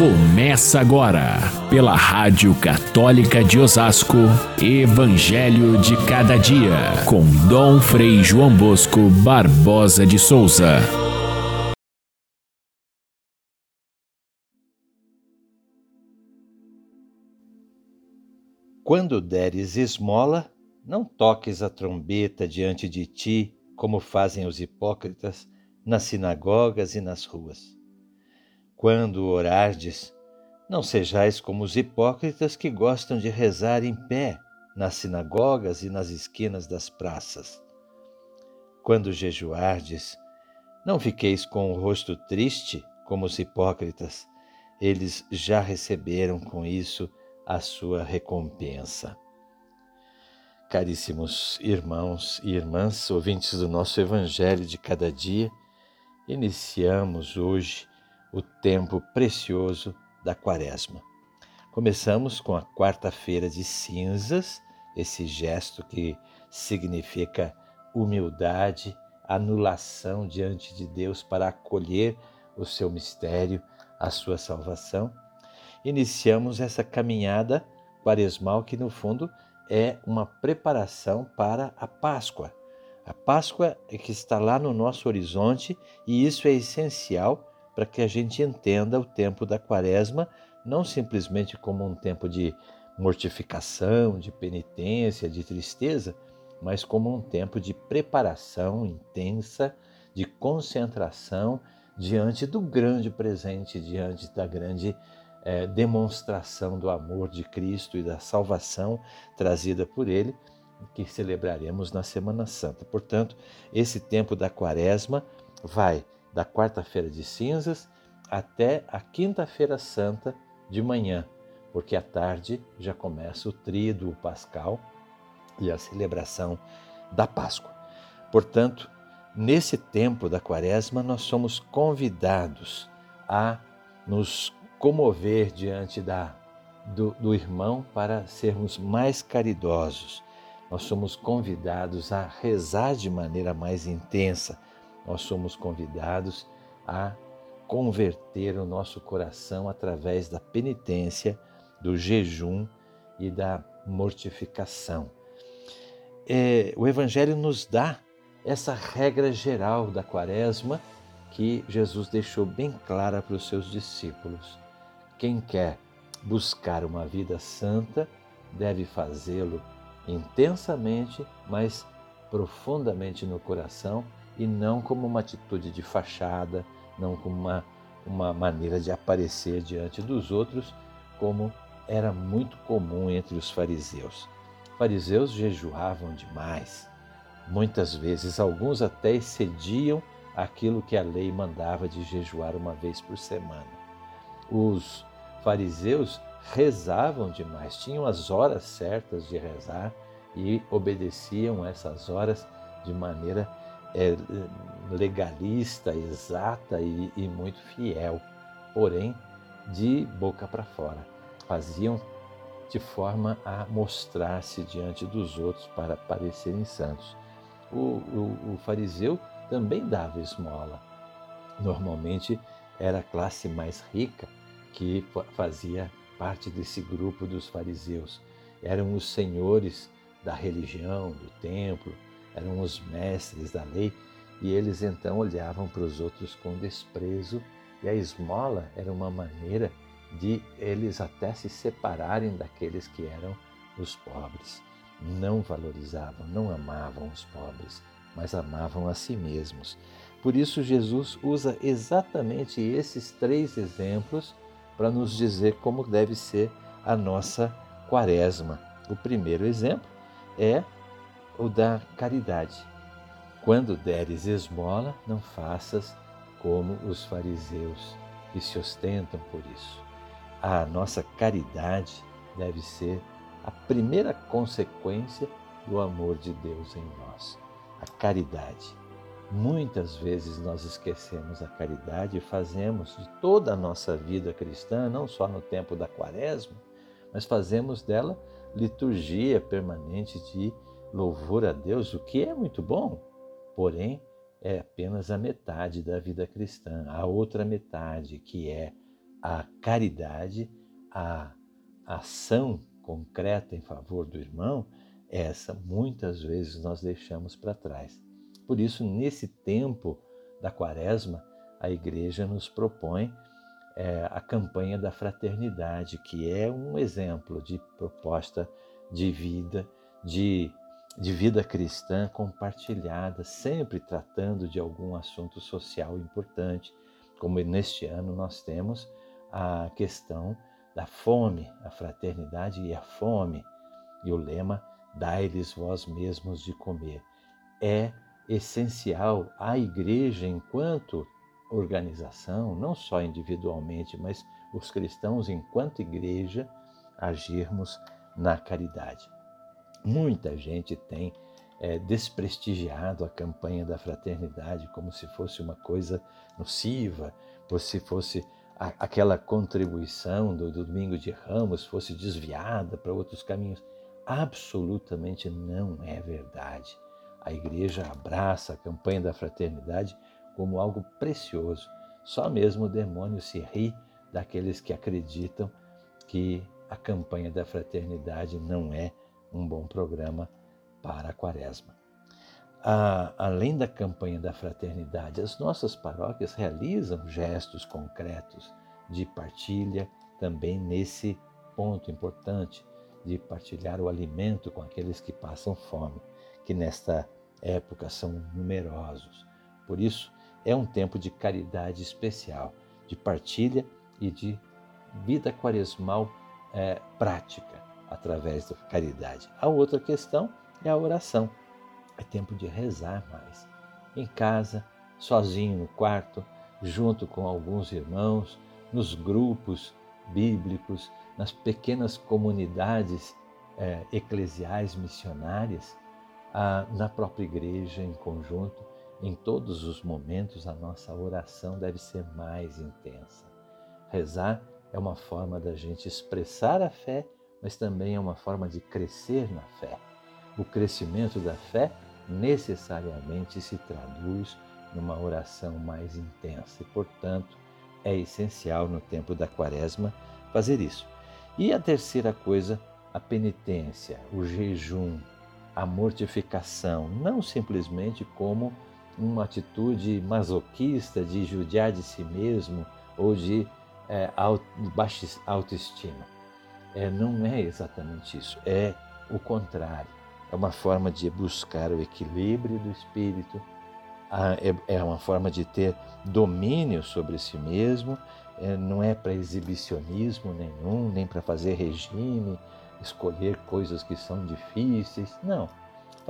Começa agora, pela Rádio Católica de Osasco, Evangelho de Cada Dia, com Dom Frei João Bosco Barbosa de Souza. Quando deres esmola, não toques a trombeta diante de ti, como fazem os hipócritas nas sinagogas e nas ruas quando orardes, não sejais como os hipócritas que gostam de rezar em pé nas sinagogas e nas esquinas das praças. Quando jejuardes, não fiqueis com o rosto triste como os hipócritas, eles já receberam com isso a sua recompensa. Caríssimos irmãos e irmãs, ouvintes do nosso Evangelho de cada dia, iniciamos hoje o tempo precioso da Quaresma. Começamos com a quarta-feira de cinzas, esse gesto que significa humildade, anulação diante de Deus para acolher o seu mistério, a sua salvação. Iniciamos essa caminhada quaresmal que, no fundo, é uma preparação para a Páscoa. A Páscoa é que está lá no nosso horizonte e isso é essencial para que a gente entenda o tempo da quaresma não simplesmente como um tempo de mortificação, de penitência, de tristeza, mas como um tempo de preparação intensa, de concentração diante do grande presente, diante da grande é, demonstração do amor de Cristo e da salvação trazida por Ele, que celebraremos na Semana Santa. Portanto, esse tempo da quaresma vai da quarta-feira de cinzas até a quinta-feira santa de manhã, porque à tarde já começa o tríduo pascal e a celebração da Páscoa. Portanto, nesse tempo da quaresma, nós somos convidados a nos comover diante da, do, do irmão para sermos mais caridosos. Nós somos convidados a rezar de maneira mais intensa nós somos convidados a converter o nosso coração através da penitência, do jejum e da mortificação. É, o Evangelho nos dá essa regra geral da quaresma que Jesus deixou bem clara para os seus discípulos. Quem quer buscar uma vida santa deve fazê-lo intensamente, mas profundamente no coração e não como uma atitude de fachada, não como uma, uma maneira de aparecer diante dos outros, como era muito comum entre os fariseus. Fariseus jejuavam demais. Muitas vezes, alguns até excediam aquilo que a lei mandava de jejuar uma vez por semana. Os fariseus rezavam demais, tinham as horas certas de rezar e obedeciam essas horas de maneira é, legalista, exata e, e muito fiel, porém de boca para fora. Faziam de forma a mostrar-se diante dos outros para parecerem santos. O, o, o, fariseu também dava esmola. Normalmente era a classe mais rica que fazia parte desse grupo dos fariseus. Eram os senhores da religião, do templo, eram os mestres da lei e eles então olhavam para os outros com desprezo e a esmola era uma maneira de eles até se separarem daqueles que eram os pobres. Não valorizavam, não amavam os pobres, mas amavam a si mesmos. Por isso, Jesus usa exatamente esses três exemplos para nos dizer como deve ser a nossa quaresma. O primeiro exemplo é o da caridade. Quando deres esmola, não faças como os fariseus que se ostentam por isso. A nossa caridade deve ser a primeira consequência do amor de Deus em nós. A caridade. Muitas vezes nós esquecemos a caridade e fazemos de toda a nossa vida cristã, não só no tempo da quaresma, mas fazemos dela liturgia permanente de louvor a Deus, o que é muito bom, porém é apenas a metade da vida cristã. A outra metade, que é a caridade, a ação concreta em favor do irmão, essa muitas vezes nós deixamos para trás. Por isso, nesse tempo da quaresma, a igreja nos propõe é, a campanha da fraternidade, que é um exemplo de proposta de vida, de, de vida cristã compartilhada, sempre tratando de algum assunto social importante, como neste ano nós temos a questão da fome, a fraternidade e a fome, e o lema dai-lhes vós mesmos de comer. É essencial a igreja enquanto organização, não só individualmente, mas os cristãos enquanto igreja agirmos na caridade. Muita gente tem é, desprestigiado a campanha da fraternidade como se fosse uma coisa nociva, como se fosse a, aquela contribuição do, do domingo de Ramos fosse desviada para outros caminhos. Absolutamente não é verdade. A igreja abraça a campanha da fraternidade como algo precioso. Só mesmo o demônio se ri daqueles que acreditam que a campanha da fraternidade não é um bom programa para a quaresma. Além da campanha da fraternidade, as nossas paróquias realizam gestos concretos de partilha também nesse ponto importante de partilhar o alimento com aqueles que passam fome, que nesta época são numerosos. Por isso, é um tempo de caridade especial, de partilha e de vida quaresmal é, prática através da caridade. A outra questão é a oração. É tempo de rezar mais. Em casa, sozinho no quarto, junto com alguns irmãos, nos grupos bíblicos, nas pequenas comunidades é, eclesiais missionárias, na própria igreja em conjunto, em todos os momentos a nossa oração deve ser mais intensa. Rezar é uma forma da gente expressar a fé, mas também é uma forma de crescer na fé. O crescimento da fé necessariamente se traduz numa oração mais intensa e, portanto, é essencial no tempo da quaresma fazer isso. E a terceira coisa, a penitência, o jejum, a mortificação, não simplesmente como uma atitude masoquista de judiar de si mesmo ou de é, baixa autoestima. É, não é exatamente isso, é o contrário. É uma forma de buscar o equilíbrio do espírito, é, é uma forma de ter domínio sobre si mesmo, é, não é para exibicionismo nenhum, nem para fazer regime, escolher coisas que são difíceis. Não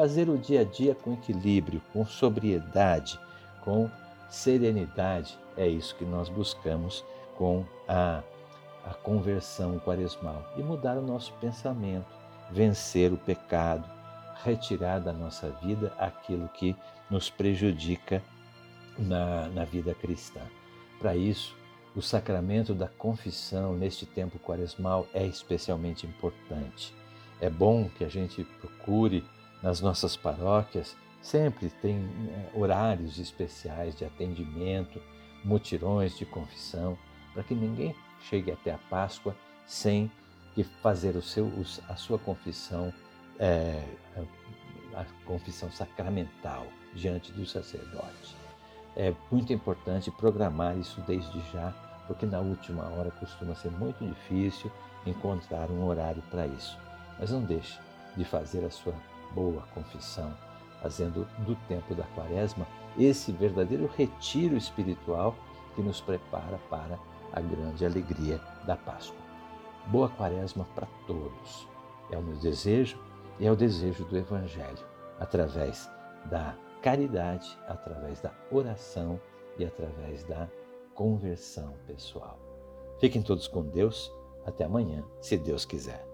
fazer o dia a dia com equilíbrio, com sobriedade, com serenidade. É isso que nós buscamos com a, a conversão quaresmal e mudar o nosso pensamento, vencer o pecado, retirar da nossa vida aquilo que nos prejudica na, na vida cristã. Para isso, o sacramento da confissão neste tempo quaresmal é especialmente importante. É bom que a gente procure nas nossas paróquias sempre tem é, horários especiais de atendimento, mutirões de confissão, para que ninguém chegue até a Páscoa sem que fazer o seu, a sua confissão, é, a confissão sacramental diante do sacerdote. É muito importante programar isso desde já, porque na última hora costuma ser muito difícil encontrar um horário para isso. Mas não deixe de fazer a sua boa confissão, fazendo do tempo da quaresma esse verdadeiro retiro espiritual que nos prepara para a grande alegria da Páscoa. Boa quaresma para todos. É o meu desejo e é o desejo do Evangelho, através da caridade, através da oração e através da conversão pessoal. Fiquem todos com Deus. Até amanhã, se Deus quiser.